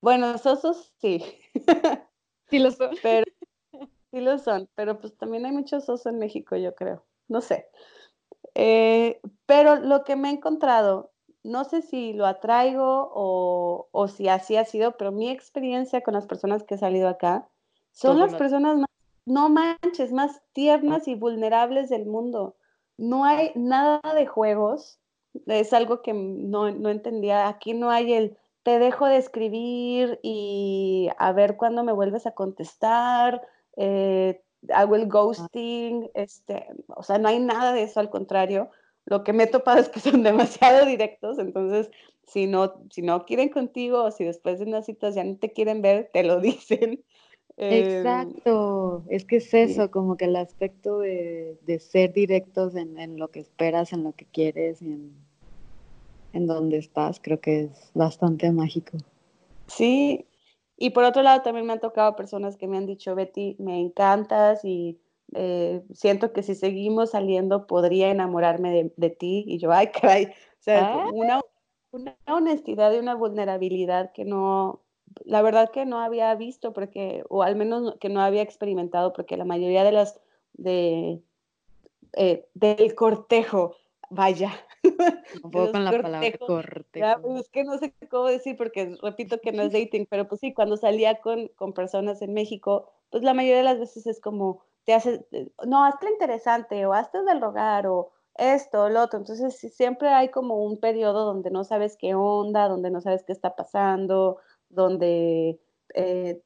Speaker 1: Bueno, sosos sí. (laughs)
Speaker 2: sí lo son.
Speaker 1: Pero, (laughs) sí lo son, pero pues también hay muchos sosos en México, yo creo. No sé. Eh, pero lo que me he encontrado no sé si lo atraigo o, si así ha sido, pero mi experiencia con las personas que he salido acá son las personas más, no manches, más tiernas y vulnerables del mundo. No hay nada de juegos, es algo que no, entendía. Aquí no hay el te dejo de escribir y a ver cuándo me vuelves a contestar, eh, hago el ah. ghosting, este, o sea, no hay nada de eso, al contrario lo que me he topado es que son (laughs) demasiado directos, entonces si no, si no quieren contigo o si después de unas citas ya no te quieren ver, te lo (laughs) dicen.
Speaker 2: Em, Exacto, es que es eso, como que el aspecto de, ser directos en, lo que esperas, en lo que quieres y en, en donde estás, creo que es bastante mágico.
Speaker 1: Sí, y por otro lado también me han tocado personas que me han dicho, Betty, me encantas y eh, siento que si seguimos saliendo podría enamorarme de, ti y yo, ay, caray, o sea, ah. una, una, honestidad y una vulnerabilidad que no, la verdad que no había visto porque, o al menos que no había experimentado porque la mayoría de las, de, eh, del cortejo, vaya. (laughs)
Speaker 2: Un poco con la palabra cortejo.
Speaker 1: Pues, es que no sé cómo decir porque repito que no es (laughs) dating, pero pues sí, cuando salía con, con personas en México, pues la mayoría de las veces es como, te hace, eh, no, hazte interesante o hazte del rogar o esto, lo otro. Entonces siempre hay como un periodo donde no sabes qué onda, donde no sabes qué está pasando, donde eh,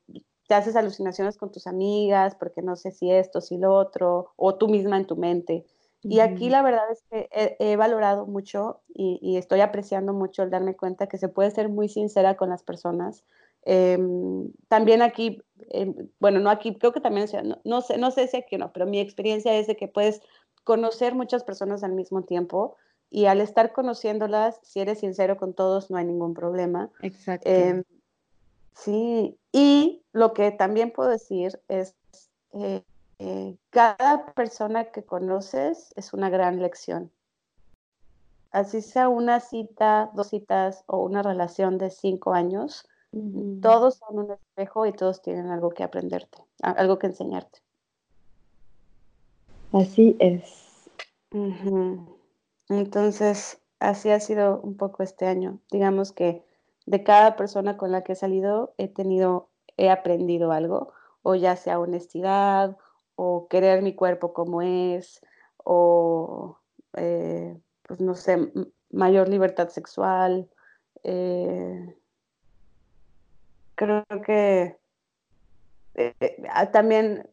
Speaker 1: te haces alucinaciones con tus amigas porque no sé si esto, si lo otro, o tú misma en tu mente. Y aquí la verdad es que he, valorado mucho y, estoy apreciando mucho el darme cuenta que se puede ser muy sincera con las personas. Em, también aquí Em, bueno, no aquí, creo que también, no, sé, no sé si aquí o no, pero mi experiencia es de que puedes conocer muchas personas al mismo tiempo y al estar conociéndolas, si eres sincero con todos, no hay ningún problema.
Speaker 2: Exacto. Em,
Speaker 1: sí, y lo que también puedo decir es, eh, eh, cada persona que conoces es una gran lección. Así sea una cita, dos citas o una relación de cinco años, todos son un espejo y todos tienen algo que aprenderte, algo que enseñarte.
Speaker 2: Así es.
Speaker 1: Entonces, así ha sido un poco este año. Digamos que de cada persona con la que he salido he tenido, he aprendido algo, o ya sea honestidad, o querer mi cuerpo como es, o eh, pues no sé, mayor libertad sexual, eh, creo que eh, eh, ah, también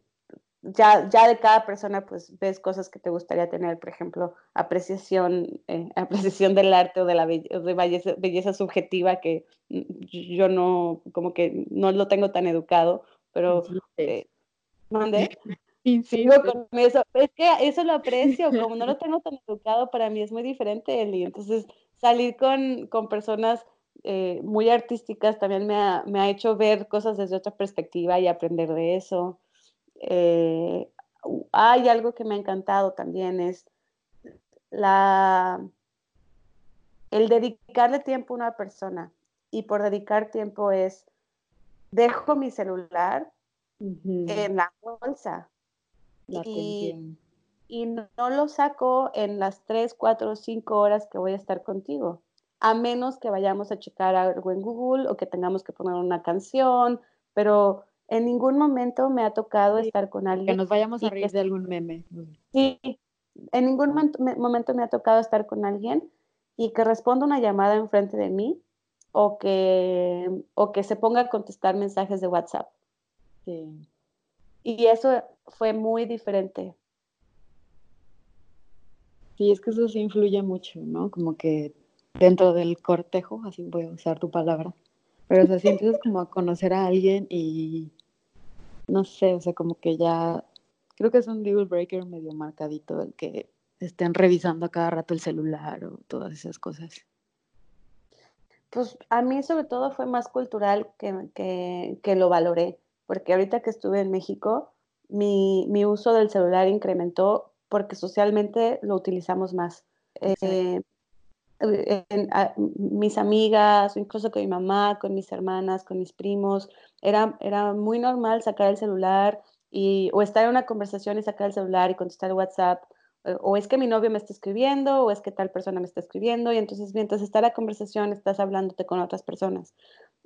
Speaker 1: ya, ya de cada persona pues ves cosas que te gustaría tener, por ejemplo, apreciación, eh, (laughs) apreciación del arte o de la belleza, belleza, subjetiva que yo no, como que no lo tengo tan educado, pero... ¿Mande? (laughs) con eso. Es que eso lo aprecio, como no lo tengo tan educado, para mí es muy diferente, Eli. Entonces, salir con, con personas eh, muy artísticas también me ha, me ha, hecho ver cosas desde otra perspectiva y aprender de eso. Eh, hay algo que me ha encantado también, es la, el dedicarle tiempo a una persona. Y por dedicar tiempo es, dejo mi celular en la bolsa. y, y no, lo saco en las 3, 4, 5 horas que voy a estar contigo, a menos que vayamos a checar algo en Google o que tengamos que poner una canción, pero en ningún momento me ha tocado estar con alguien.
Speaker 2: Que nos vayamos a reír de algún meme.
Speaker 1: Sí, en ningún momento me ha tocado estar con alguien y que responda una llamada enfrente de mí o que, o que se ponga a contestar mensajes de WhatsApp. Sí. Y eso fue muy diferente.
Speaker 2: Sí, es que eso sí influye mucho, ¿no? Como que dentro del cortejo, así voy a usar tu palabra, pero o sea, si empiezas como a conocer a alguien y no sé, o sea, como que ya creo que es un deal breaker medio marcadito el que estén revisando a cada rato el celular o todas esas cosas.
Speaker 1: Pues a mí sobre todo fue más cultural que, que, que lo valoré, porque ahorita que estuve en México, mi, mi uso del celular incrementó porque socialmente lo utilizamos más. Eh, mis amigas, incluso con mi mamá, con mis hermanas, con mis primos, era, era muy normal sacar el celular y, o estar en una conversación y sacar el celular y contestar WhatsApp, eh, o es que mi novio me está escribiendo, o es que tal persona me está escribiendo, y entonces mientras está la conversación estás hablándote con otras personas.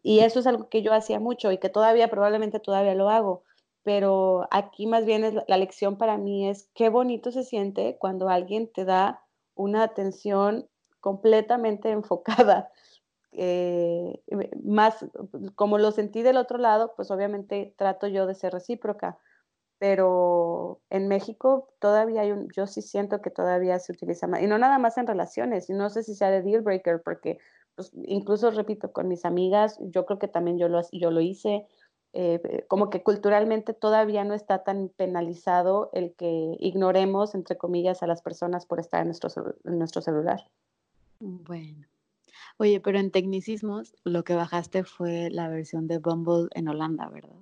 Speaker 1: Y eso es algo que yo hacía mucho y que todavía, probablemente todavía lo hago pero aquí más bien es la lección para mí es qué bonito se siente cuando alguien te da una atención completamente (laughs) enfocada. Eh, más como lo sentí del otro lado, pues obviamente trato yo de ser recíproca, pero en México todavía hay un, yo sí siento que todavía se utiliza más, y no nada más en relaciones, y no sé si sea de deal breaker, porque pues, incluso repito, con mis amigas, yo creo que también yo lo, yo lo hice, eh, como que culturalmente todavía no está tan penalizado el que ignoremos, entre comillas, a las personas por estar en nuestro, en nuestro celular.
Speaker 2: Bueno. Oye, pero en tecnicismos lo que bajaste fue la versión de Bumble en Holanda, ¿verdad?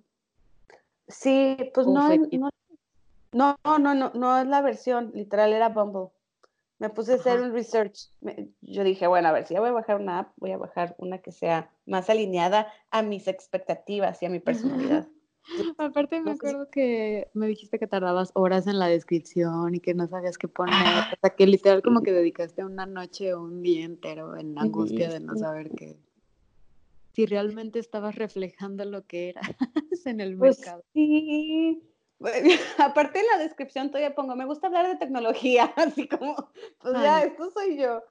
Speaker 1: Sí, pues no, no, no, no, no, no es la versión, literal era Bumble. Me puse a hacer un research. yo dije, bueno, a ver, si ya voy a bajar una app, voy a bajar una que sea más alineada a mis expectativas y a mi personalidad.
Speaker 2: Aparte me acuerdo que me dijiste que tardabas horas en la descripción y que no sabías qué poner, o sea que literal como que dedicaste una noche o un día entero en la angustia de no saber qué, si realmente estabas reflejando lo que era (laughs) en el pues mercado.
Speaker 1: Sí, (laughs) aparte en la descripción todavía pongo, me gusta hablar de tecnología, (laughs) así como, pues ya, esto soy yo.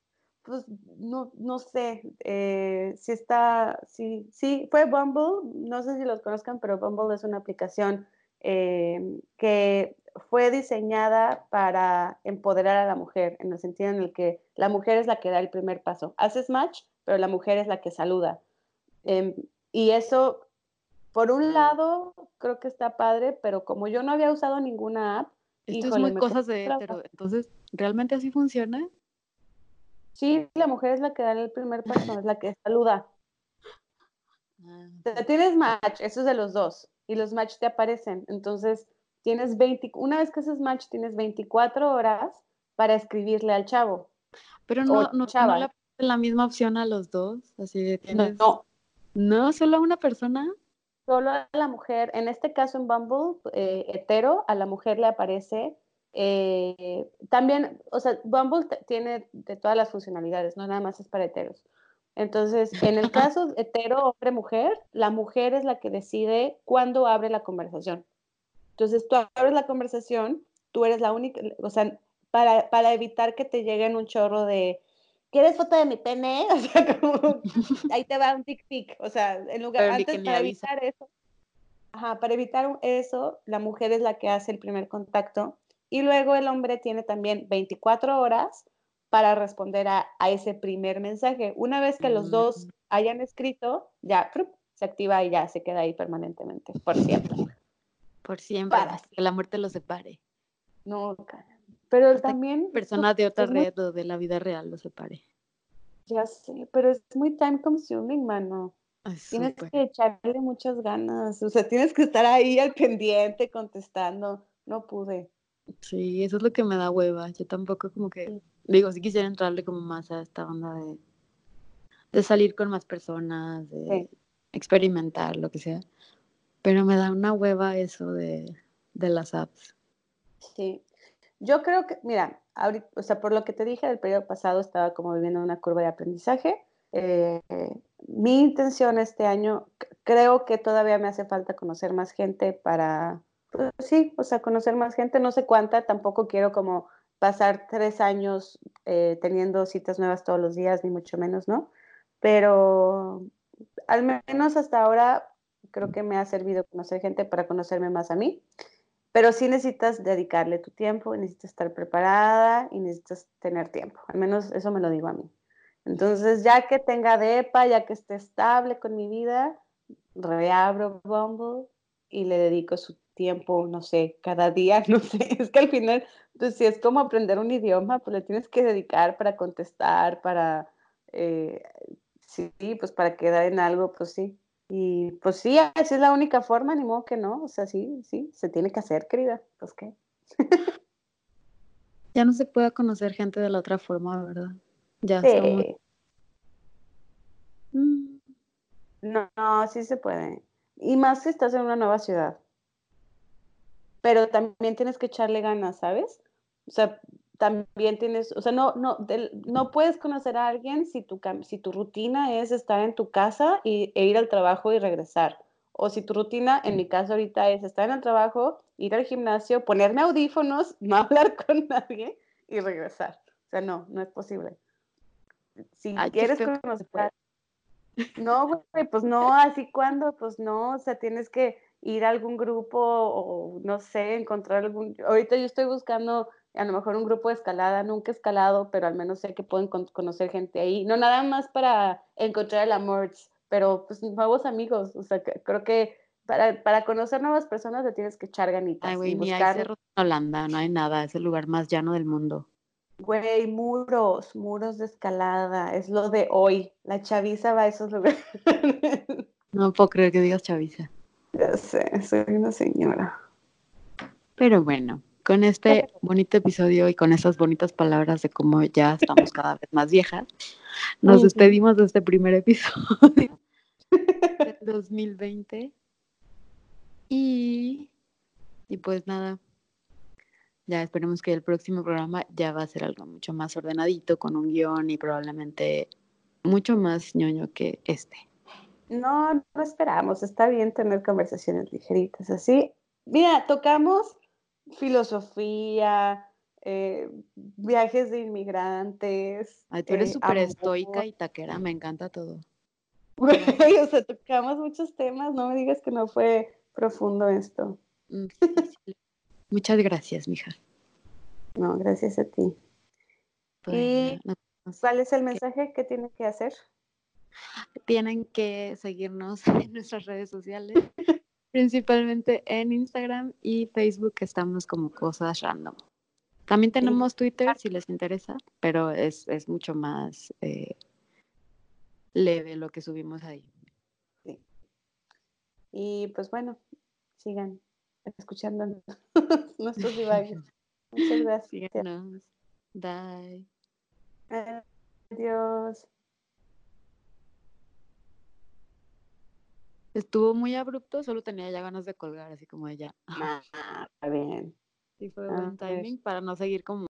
Speaker 1: Pues no, no sé, eh, si está, sí, sí, fue Bumble, no sé si los conozcan, pero Bumble es una aplicación eh, que fue diseñada para empoderar a la mujer, en el sentido en el que la mujer es la que da el primer paso. Haces match, pero la mujer es la que saluda. Em, y eso por un lado, creo que está padre, pero como yo no había usado ninguna app.
Speaker 2: Esto es muy cosas de hétero. Entonces, ¿realmente así funciona?
Speaker 1: Sí, la mujer es la que da el primer paso, es la que saluda. Ah, tienes match, eso es de los dos, y los match te aparecen. Entonces, tienes 20, una vez que haces match, tienes 24 horas para escribirle al chavo.
Speaker 2: Pero no, no, no le la misma opción a los dos, así de tienes... No, no, solo a una persona
Speaker 1: solo a la mujer, en este caso en Bumble, eh, hetero, a la mujer le aparece eh, también, o sea, Bumble tiene de todas las funcionalidades, no nada más es para heteros. Entonces, en el (laughs) caso hetero, hombre, mujer, la mujer es la que decide cuándo abre la conversación. Entonces, tú abres la conversación, tú eres la única, o sea, para, para evitar que te lleguen un chorro de, ¿quieres foto de mi pene? (laughs) O sea, como, (laughs) ahí te va un tic tic. O sea, en lugar, antes para evitar eso, ajá, para evitar eso, la mujer es la que hace el primer contacto y luego el hombre tiene también 24 horas para responder a, a ese primer mensaje. Una vez que los dos mm. hayan escrito, ya se activa y ya se queda ahí permanentemente, por siempre.
Speaker 2: Por siempre, para que la muerte los separe.
Speaker 1: No. Pero también...
Speaker 2: Personas de otra red o de la vida real lo separe.
Speaker 1: Ya sé, pero es muy time consuming, mano. tienes que echarle muchas ganas, o sea, tienes que estar ahí al pendiente contestando. No pude.
Speaker 2: Sí, eso es lo que me da hueva. Yo tampoco como que, digo, sí quisiera entrarle como más a esta onda de, de salir con más personas, de experimentar, lo que sea. Pero me da una hueva eso de, de las apps.
Speaker 1: Sí, Yo creo que, mira, ahorita, o sea, por lo que te dije del periodo pasado, estaba como viviendo una curva de aprendizaje. Eh, mi intención este año, creo que todavía me hace falta conocer más gente para, pues sí, o sea, conocer más gente, no sé cuánta, tampoco quiero como pasar tres años eh, teniendo citas nuevas todos los días, ni mucho menos, ¿no? Pero al menos hasta ahora creo que me ha servido conocer gente para conocerme más a mí. Pero sí necesitas dedicarle tu tiempo, necesitas estar preparada y necesitas tener tiempo. Al menos eso me lo digo a mí. Entonces, ya que tenga DEPA, ya que esté estable con mi vida, reabro Bumble y le dedico su tiempo, no sé, cada día, (laughs) no sé. Es que al final, pues si es como aprender un idioma, pues le tienes que dedicar para contestar, para, eh, sí, pues para quedar en algo, pues sí. Y pues sí, esa es la única forma, ni modo que no. O sea, sí, sí, se tiene que hacer, querida. Pues qué. (laughs)
Speaker 2: ya no se puede conocer gente de la otra forma, ¿verdad? Ya
Speaker 1: sí. Mm. No, no, sí se puede. Y más si estás en una nueva ciudad. Pero también tienes que echarle ganas, ¿sabes? O sea, también tienes, o sea, no, no, no puedes conocer a alguien si tu, si tu rutina es estar en tu casa y, e ir al trabajo y regresar. O si tu rutina, en mi caso ahorita, es estar en el trabajo, ir al gimnasio, ponerme audífonos, (laughs) no hablar con nadie y regresar. O sea, no, no es posible. Si quieres conocer... No, güey, pues no, así cuando, pues no, o sea, tienes que ir a algún grupo o no sé, encontrar algún... Ahorita yo estoy buscando a lo mejor un grupo de escalada, nunca he escalado, pero al menos sé que pueden conocer gente ahí. No nada más para encontrar el amor, pero pues nuevos amigos. O sea, creo que para, para conocer nuevas personas te tienes que echar ganitas.
Speaker 2: Ay, güey, hay cerros en Holanda, no hay nada, es el lugar más llano del mundo.
Speaker 1: Güey, muros, muros de escalada, es lo de hoy. La chaviza va a esos lugares.
Speaker 2: No puedo creer que digas chaviza.
Speaker 1: Ya sé, soy una señora.
Speaker 2: Pero bueno, con este bonito episodio y con esas bonitas palabras de cómo ya estamos cada vez más viejas, nos despedimos de este primer episodio del (laughs) 2020. Y, y pues nada, ya esperemos que el próximo programa ya va a ser algo mucho más ordenadito, con un guion y probablemente mucho más ñoño que este.
Speaker 1: No, no esperamos, está bien tener conversaciones ligeritas así. Mira, tocamos filosofía, eh, viajes de inmigrantes.
Speaker 2: Ay, tú eres eh, súper estoica y taquera, me encanta todo. (laughs)
Speaker 1: o sea, tocamos muchos temas, no me digas que no fue profundo esto. Mm,
Speaker 2: Muchas gracias, mija.
Speaker 1: No, gracias a ti. ¿Y cuál es el mensaje que tienen que hacer?
Speaker 2: Tienen que seguirnos (laughs) en nuestras redes sociales principalmente en Instagram y Facebook estamos como cosas random. También tenemos Twitter si les interesa, pero es, mucho más eh, leve lo que subimos ahí. Sí.
Speaker 1: Y pues bueno, sigan escuchando (laughs) nuestros divagues. Muchas (laughs) gracias.
Speaker 2: Bye.
Speaker 1: Adiós.
Speaker 2: Estuvo muy abrupto, solo tenía ya ganas de colgar, así como ella.
Speaker 1: Ah, está bien.
Speaker 2: Sí, fue buen timing para no seguir como